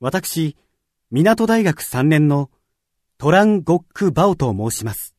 私、港大学3年のトラン・ゴック・バオと申します。